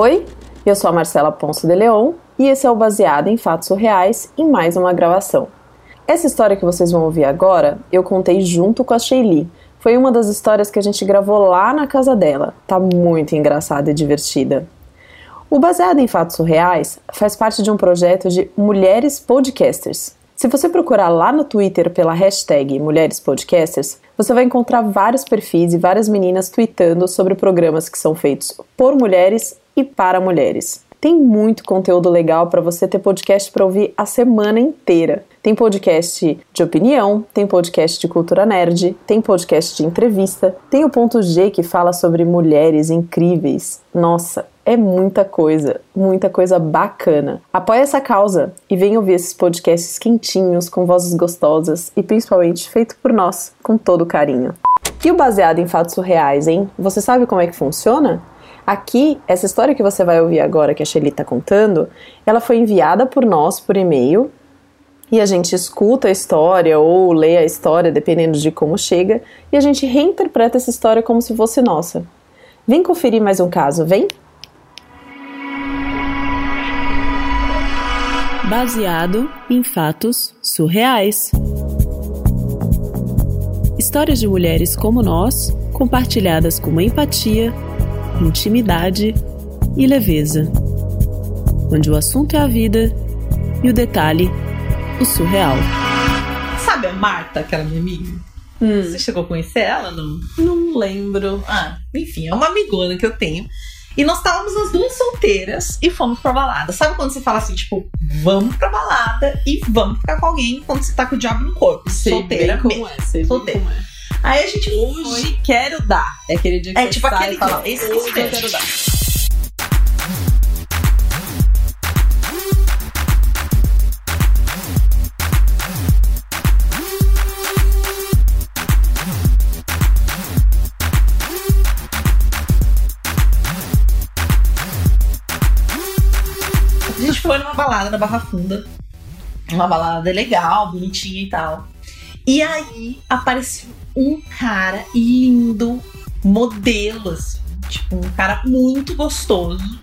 Oi, eu sou a Marcela Ponce de Leon e esse é o Baseado em Fatos Reais em mais uma gravação. Essa história que vocês vão ouvir agora, eu contei junto com a Sheili. Foi uma das histórias que a gente gravou lá na casa dela. Tá muito engraçada e divertida. O Baseado em Fatos Reais faz parte de um projeto de Mulheres Podcasters. Se você procurar lá no Twitter pela hashtag Mulheres Podcasters, você vai encontrar vários perfis e várias meninas tweetando sobre programas que são feitos por mulheres e para mulheres. Tem muito conteúdo legal para você ter podcast para ouvir a semana inteira. Tem podcast de opinião, tem podcast de cultura nerd, tem podcast de entrevista, tem o ponto G que fala sobre mulheres incríveis. Nossa, é muita coisa, muita coisa bacana. Apoie essa causa e venha ouvir esses podcasts quentinhos, com vozes gostosas e principalmente feito por nós, com todo carinho. E o baseado em fatos reais, hein? Você sabe como é que funciona? Aqui, essa história que você vai ouvir agora, que a Shelly está contando, ela foi enviada por nós por e-mail e a gente escuta a história ou lê a história, dependendo de como chega, e a gente reinterpreta essa história como se fosse nossa. Vem conferir mais um caso, vem? Baseado em fatos surreais. Histórias de mulheres como nós, compartilhadas com empatia intimidade e leveza, onde o assunto é a vida e o detalhe, o surreal. Sabe a Marta, aquela minha amiga? Hum. Você chegou a conhecer ela? Não? Não lembro. Ah, enfim, é uma amigona que eu tenho. E nós estávamos as duas solteiras e fomos pra balada. Sabe quando você fala assim, tipo, vamos pra balada e vamos ficar com alguém quando você tá com o diabo no corpo? Sei solteira bem como é, sei solteira. bem como é. Aí a gente Hoje foi. quero dar. É aquele dia que É você tipo aquele e fala, esse hoje eu quero dar. A gente foi numa balada na Barra Funda. Uma balada legal, bonitinha e tal. E aí apareceu um cara lindo, modelo, assim. Tipo, um cara muito gostoso.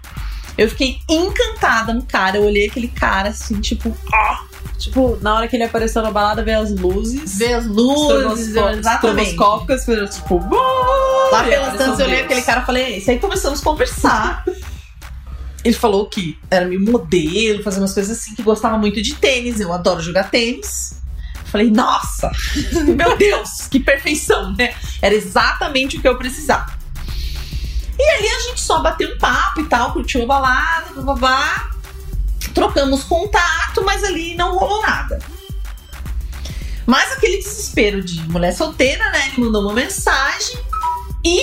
Eu fiquei encantada no cara. Eu olhei aquele cara assim, tipo, ó, Tipo, na hora que ele apareceu na balada, veio as luzes. ver as luzes, exatamente. tipo, Lá pelas tantas eu olhei aquele cara e falei, isso aí começamos a conversar. Ele falou que era meu modelo, fazia umas coisas assim, que gostava muito de tênis, eu adoro jogar tênis. Falei, nossa, meu Deus, que perfeição, né? Era exatamente o que eu precisava. E ali a gente só bateu um papo e tal, curtiu a balada, babá. Trocamos contato, mas ali não rolou nada. Mas aquele desespero de mulher solteira, né? Ele mandou uma mensagem e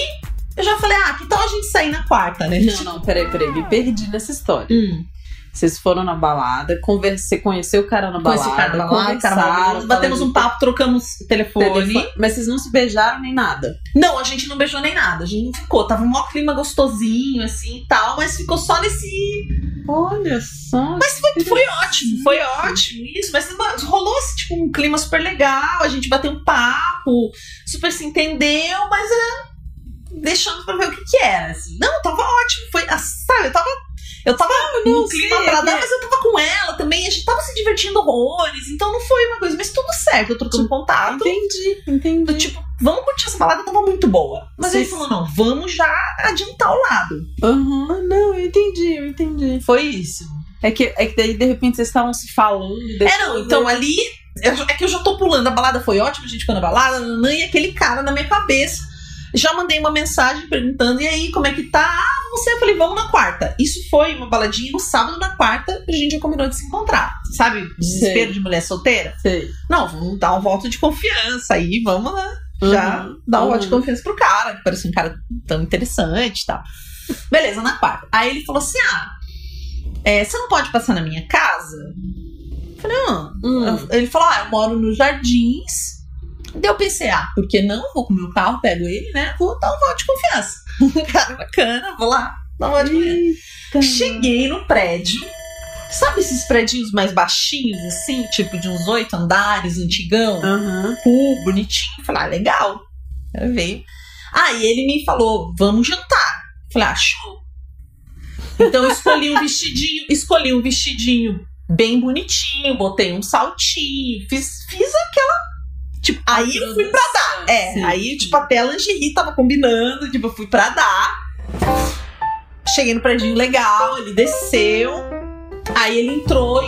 eu já falei, ah, que tal a gente sair na quarta, né? Não, não, peraí, peraí, me perdi nessa história. Hum, Vocês foram na balada, você conheceu o cara na balada, esse cara da balada, cara batemos um papo, trocamos telefone. telefone, Mas vocês não se beijaram nem nada. Não, a gente não beijou nem nada, a gente não ficou. Tava um maior clima gostosinho, assim e tal, mas ficou só nesse. Olha só. Mas foi, foi ótimo, foi ótimo isso. Mas rolou assim, tipo, um clima super legal, a gente bateu um papo, super se entendeu, mas é. Deixando pra ver o que que era, assim. Não, tava ótimo, foi. ah, Sabe, eu tava. Eu tava não num clima sei, pra é mas eu tava com ela também, a gente tava se divertindo horrores, então não foi uma coisa, mas tudo certo, eu trocando contato. Entendi, entendi. Do tipo, vamos curtir essa balada, tava muito boa. Mas Sim. ele falou, não, vamos já adiantar o lado. Aham, não, eu entendi, eu entendi. Foi isso. É que, é que daí, de repente, vocês estavam se falando. É, não, então ali. é que eu já tô pulando, a balada foi ótima, a gente ficou na balada, nanã, e aquele cara na minha cabeça. Já mandei uma mensagem perguntando, e aí, como é que tá? Ah, você, eu falei, vamos na quarta. Isso foi uma baladinha no sábado, na quarta, a gente já combinou de se encontrar. Sabe? Desespero Sei. de mulher solteira? Sei. Não, vamos dar um voto de confiança aí, vamos né? Já Uhum, dar um voto de uhum. confiança pro cara, que parecia um cara tão interessante e tal. Beleza, na quarta. Aí ele falou assim: ah, é, você não pode passar na minha casa? Eu falei, não. Hum. Ele falou: ah, eu moro nos jardins. Daí eu pensei, ah, por que não? Vou com o meu carro, pego ele, né? Vou dar um voto de confiança. cara bacana, vou lá, dar um voto de. Cheguei no prédio. Sabe esses prédios mais baixinhos, assim? Tipo de uns oito andares, antigão? Cool, bonitinho. Falei, ah, legal. Quero ver. Aí ele me falou, vamos jantar. Falei, ah, show. Então eu escolhi um vestidinho, escolhi um vestidinho bem bonitinho, botei um saltinho, fiz, fiz aquela. Aí eu fui pra dar. É, Sim. aí, tipo, até a lingerie tava combinando, tipo, eu fui pra dar. Cheguei no predinho legal, ele desceu. Aí ele entrou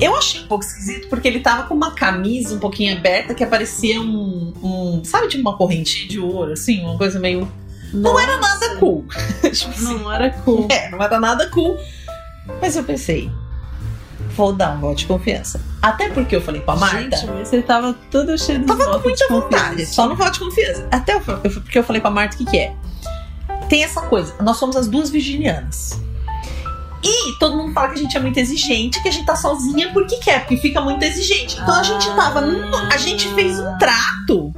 e eu achei um pouco esquisito porque ele tava com uma camisa um pouquinho aberta que aparecia um. um sabe, tipo uma correntinha de ouro, assim, uma coisa meio. Não era nada cool. tipo assim, Não era cool. é, não era nada cool. Mas eu pensei, vou dar um voto de confiança. Até porque eu falei pra Marta. Gente, mas você tava todo cheio de Tava com muita de vontade, só não voto de confiança. Até eu, eu- porque eu falei pra Marta o que, que é. Tem essa coisa, nós somos as duas virginianas. E todo mundo fala que a gente é muito exigente, que a gente tá sozinha porque quer, porque fica muito exigente. Então a gente tava. num- a gente fez um trato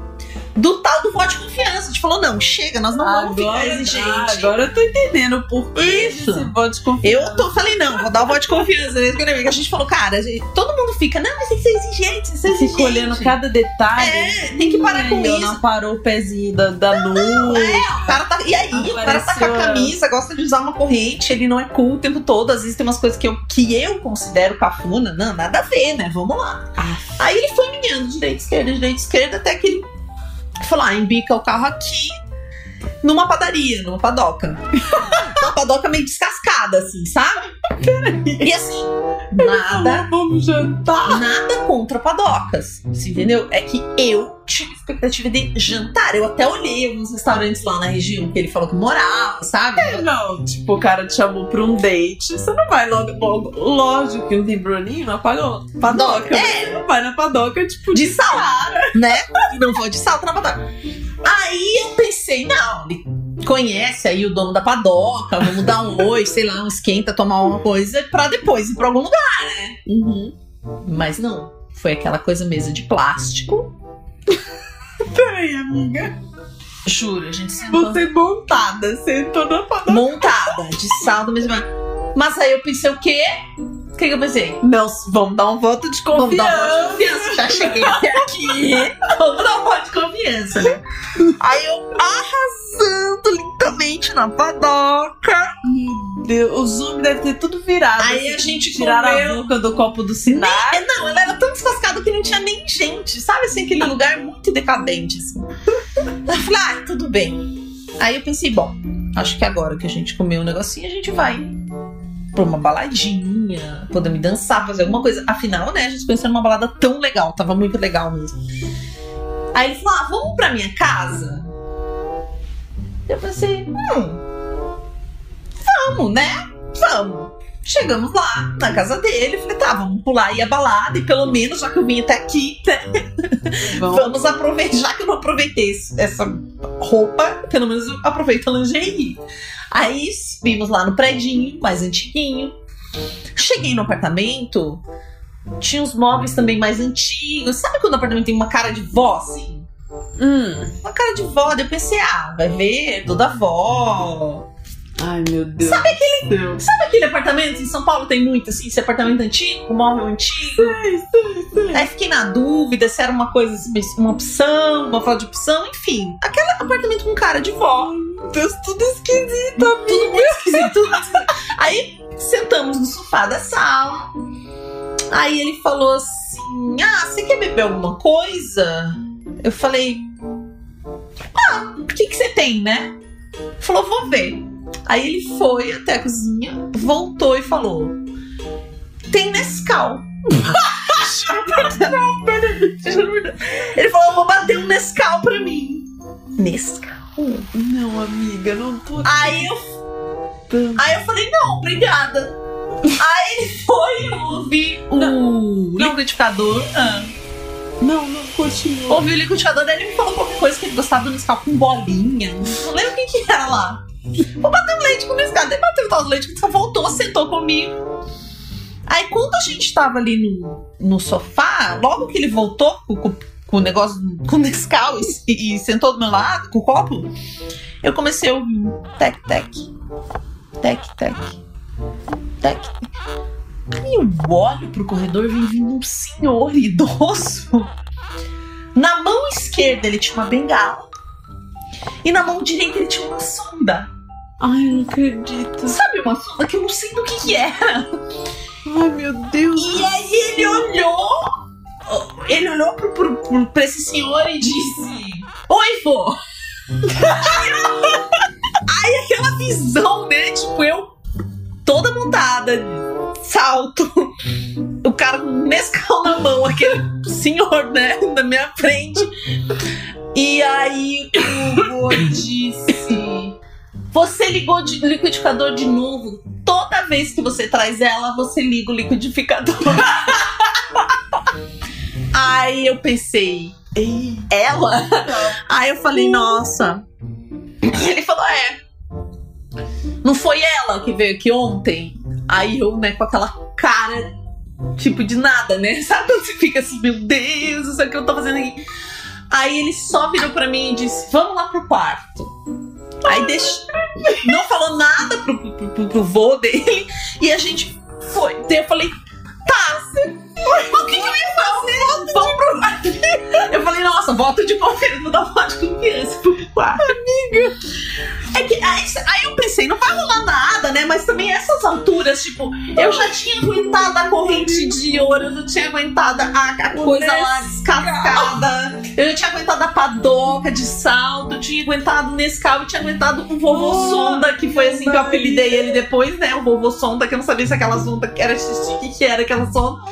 do tal do voto de confiança. Falou: não, chega, nós não vamos ficar Agora, exigente. ah, agora eu tô entendendo por que Isso. esse voto de confiança. Eu tô, falei, não, vou dar o voto de confiança. né? A gente falou, cara, gente- todo mundo fica, não, mas tem que ser exigente, tem que ser exigente. Fico olhando cada detalhe. É, tem que parar com ó, isso. Não parou o pezinho da, da luz. É, o cara tá. E aí, o cara tá com a Apareceu a- camisa, gosta de usar uma corrente, ele não é cool o tempo todo. Às vezes tem umas coisas que eu, que eu considero cafuna. Não, nada a ver, né? Vamos lá. Ah. Aí ele foi minhando direita, esquerda, direita, esquerda, até que ele falou: ah, embica o carro aqui numa padaria, numa padoca. uma padoca meio descascada, assim, sabe? E assim, nada. Vamos jantar. Nada contra padocas, você entendeu? É que eu tive expectativa de jantar. Eu até olhei alguns restaurantes lá na região que ele falou que morava, sabe? Não, tipo, o cara te chamou pra um date. Você não vai logo, logo lógico que não tem Bruninho na pado- padoca. É. Você não vai na padoca, tipo, De sal, né? Não vou de salto na padoca. Aí eu pensei, não, conhece aí o dono da padoca, vamos dar um oi, sei lá, um esquenta, tomar uma coisa pra depois ir pra algum lugar. Uhum. Mas não, foi aquela coisa mesa de plástico. Peraí, amiga. Juro, a gente sentou Você montada, sentou na padoca. montada, de saldo mesmo. Mas aí eu pensei o quê? O que, que eu pensei? Não, vamos dar um voto de Vamos confiança. dar uma confiança. Já cheguei até aqui. Vamos dar um voto de confiança, né? Aí eu arrasando lindamente na padoca. Deus, o zoom deve ter tudo virado. Aí assim, a gente Tiraram comeu. a boca do copo do Sinai. É, não, ela era tão descascada que não tinha nem gente. Sabe assim, aquele lugar muito decadente, assim. Eu falei, ah, tudo bem. Aí eu pensei, bom, acho que agora que a gente comeu um negocinho, a gente vai pra uma baladinha, podemos dançar, fazer alguma coisa. Afinal, né, a gente pensou numa balada tão legal, tava muito legal mesmo. Aí ele falou, ah, vamos pra minha casa? Eu pensei, hum, vamos, né? Vamos. Chegamos lá, na casa dele, falei, tá, vamos pular aí a balada, e pelo menos, já que eu vim até aqui, né, Vamos. vamos aproveitar, já que eu não aproveitei essa roupa, pelo menos eu aproveito a lingerie. Aí vimos lá no predinho, mais antiguinho. Cheguei no apartamento, tinha uns móveis também mais antigos. Sabe quando o apartamento tem uma cara de vó, assim? Hum. Uma cara de vó, daí eu pensei, ah, vai ver, toda vó. Ai, meu Deus. Sabe aquele. Deus. Sabe aquele apartamento? Em São Paulo tem muito, assim, esse apartamento antigo, com móvel antigo. Aí fiquei na dúvida se era uma coisa, uma opção, uma falta de opção, enfim. Aquele apartamento com cara de vó. Meu Deus, tudo esquisito. Tudo muito esquisito. tudo esquisito. Aí sentamos no sofá da sala. Aí ele falou assim: Ah, você quer beber alguma coisa? Eu falei: Ah, o que, que você tem, né? Falou: Vou ver. Aí ele foi até a cozinha, voltou e falou: Tem Nescau. Ele falou: Vou bater um Nescau pra mim. Nescau? Não, amiga, não tô. Aí eu Aí eu falei, não, obrigada. Aí ele foi ouvir o liquidificador. Ah, Não, não continua. ouviu o liquidificador, daí ele me falou qualquer coisa que ele gostava do Nescau com bolinha. Não lembro o que, que era lá. Vou bater um leite com o Nescau. Daí bateu o tal do leite, o Nescau voltou, sentou comigo. Aí quando a gente tava ali no, no sofá, logo que ele voltou com, com, com o negócio, com o Nescau e, e sentou do meu lado, com o copo, eu comecei um tec, tec. Tec, tec. Tec, tec. E eu olho pro corredor, vem vindo um senhor idoso. Na mão esquerda ele tinha uma bengala. E na mão direita ele tinha uma sonda. Ai, não acredito. Sabe uma sonda que eu não sei do que, que era? Ai, meu Deus. E aí ele olhou. Ele olhou pro, pro, pro, pra esse senhor e disse: Oi, vô! aí aquela visão, né? Tipo, eu toda montada, salto, o cara com mescal na mão, aquele senhor, né, na minha frente. E aí o vô disse: Você ligou de liquidificador de novo? Toda vez que você traz ela, você liga o liquidificador. aí eu pensei, Ei, ela? Aí eu falei, nossa. Ele falou, é. Não foi ela que veio aqui ontem? Aí eu, né, com aquela cara, tipo, de nada, né? Sabe quando você fica assim, meu Deus, isso o que eu tô fazendo aqui? Aí ele só virou pra mim e disse, vamos lá pro quarto. Aí deixou. Não falou nada pro, pro, pro, pro vô dele. E a gente foi. Daí eu falei, tá. O que, que eu ia fazer? Vamos pro. Eu falei, nossa, voto de confiança, vou dar voto de confiança pro quarto. Mas também essas alturas, tipo, eu já tinha aguentado a corrente de ouro, eu já tinha aguentado a, a coisa lá descascada, eu já tinha aguentado a padoca de salto, eu tinha aguentado nesse carro, eu tinha aguentado o vovô Oh, sonda, que foi assim que eu apelidei ele depois, né? O vovô sonda, que eu não sabia se aquela sonda que era xixi, o que, que era aquela sonda.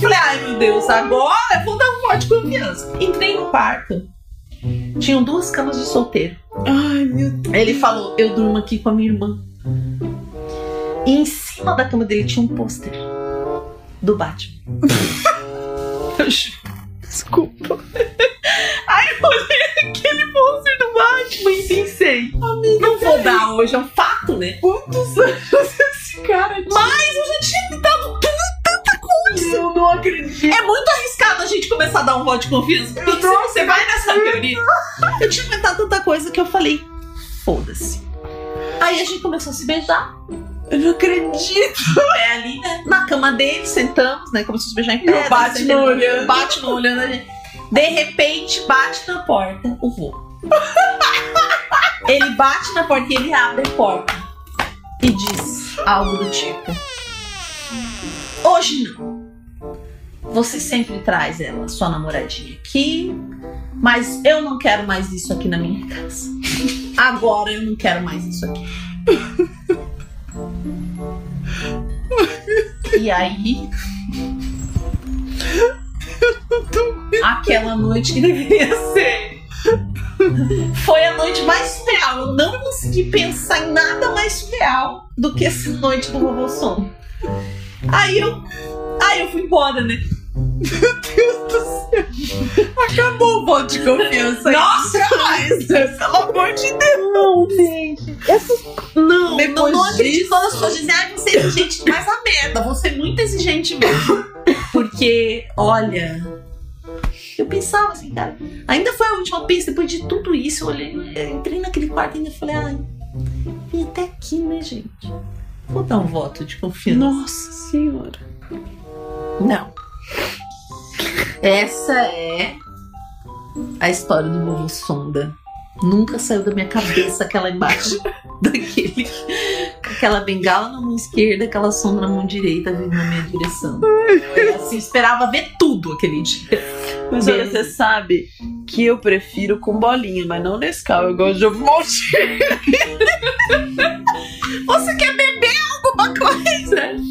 Falei, ai meu Deus, agora eu vou dar um voto de confiança. Entrei no quarto. Tinham duas camas de solteiro. ai, meu Deus. Ele falou: Eu durmo aqui com a minha irmã. E em cima da cama dele tinha um pôster do Batman. Eu juro. Desculpa. Aí eu olhei aquele pôster do Batman e pensei: Não vou dar hoje, é um fato, né? Quantos anos esse cara tinha? Mas eu já tinha tentado tanta coisa. Eu não acredito. É muito arriscado a gente começar a dar um voto de confiança. Porque se você vai nessa teoria. Eu tinha inventado tanta coisa que eu falei: Foda-se. Aí a gente começou a se beijar. Eu não acredito. pé ali, né? Na cama dele, sentamos, né? Começou a se beijar em pé. E o Batman sentamos, olhando. O Batman olhando a gente. De repente, bate na porta o vô. ele bate na porta e ele abre a porta. E diz algo do tipo: Hoje não. Você sempre traz ela, sua namoradinha, aqui. Mas eu não quero mais isso aqui na minha casa. Agora eu não quero mais isso aqui. E aí. Aquela noite que deveria ser. Foi a noite mais surreal. Eu não consegui pensar em nada mais surreal do que essa noite do vovô som. Aí eu. Aí eu fui embora, né? Acabou o voto de confiança. Nossa, mas, pelo amor de Deus. Não, gente. Essas... Não, Depois não, não acredito disso- quando as pessoas dizem, ah, você é exigente demais a merda. Vou ser muito exigente mesmo. Porque, olha. Eu pensava assim, cara. Ainda foi a última pista, depois de tudo isso, eu olhei, eu entrei naquele quarto e ainda falei, ai, vim até aqui, né, gente? Vou dar um voto de confiança. Nossa senhora. Não. Essa é a história do vovô Sonda. Nunca saiu da minha cabeça aquela imagem daquele. com aquela bengala na mão esquerda, aquela sonda na mão direita vindo na minha direção. Eu assim, esperava ver tudo aquele dia. Mas olha, você sabe que eu prefiro com bolinha, mas não Nescau. Eu gosto de ovo maltine. Você quer beber alguma coisa?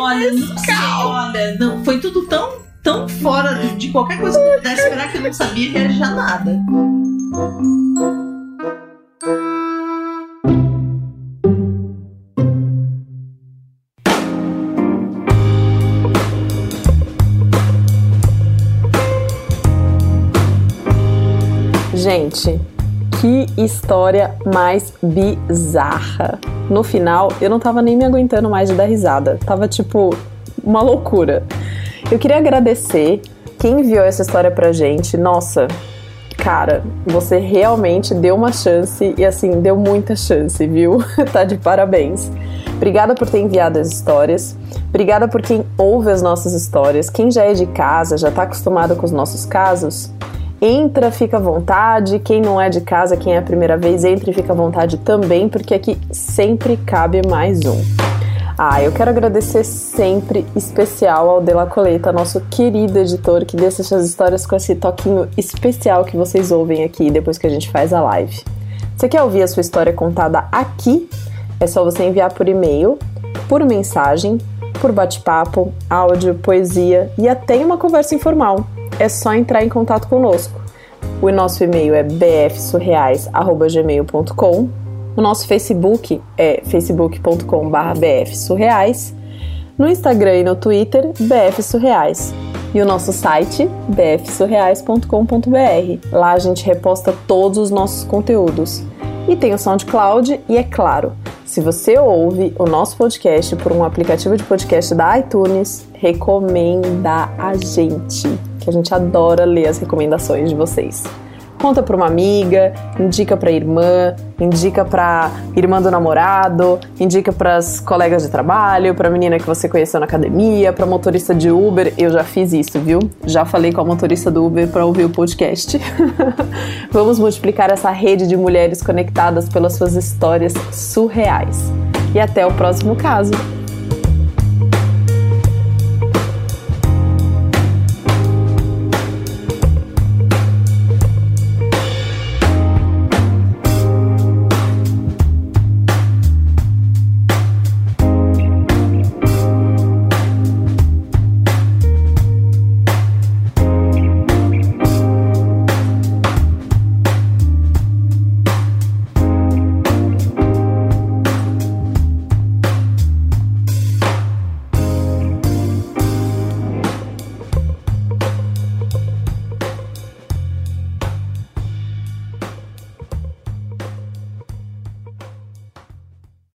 olha, não sei, olha, não, foi tudo tão, tão fora de qualquer coisa que eu pudesse esperar que eu não sabia reagir a nada. Gente, que história mais bizarra. No final, eu não tava nem me aguentando mais de dar risada. Tava tipo uma loucura. Eu queria agradecer quem enviou essa história pra gente. Nossa, cara, você realmente deu uma chance e assim, deu muita chance, viu? tá de parabéns. Obrigada por ter enviado as histórias. Obrigada por quem ouve as nossas histórias. Quem já é de casa, já tá acostumado com os nossos casos, Entra, fica à vontade. Quem não é de casa, quem é a primeira vez, entre e fica à vontade também, porque aqui sempre cabe mais um. Ah, eu quero agradecer sempre especial ao Dela Coleta, nosso querido editor, que deixa essas histórias com esse toquinho especial que vocês ouvem aqui depois que a gente faz a live. Você quer ouvir a sua história contada aqui? É só você enviar por e-mail, por mensagem, por bate-papo, áudio, poesia e até uma conversa informal. É só entrar em contato conosco. O nosso e-mail é bfsurreais.gmail.com o nosso Facebook é facebook.com.br bfsurreais. No Instagram e no Twitter, bfsurreais. E o nosso site, bfsurreais.com.br. Lá a gente reposta todos os nossos conteúdos. E tem o SoundCloud e, é claro, se você ouve o nosso podcast por um aplicativo de podcast da iTunes, recomenda a gente, que a gente adora ler as recomendações de vocês conta para uma amiga, indica para irmã, indica para irmã do namorado, indica para as colegas de trabalho, para a menina que você conheceu na academia, para motorista de Uber. Eu já fiz isso, viu? Já falei com a motorista do Uber para ouvir o podcast. Vamos multiplicar essa rede de mulheres conectadas pelas suas histórias surreais. E até o próximo caso.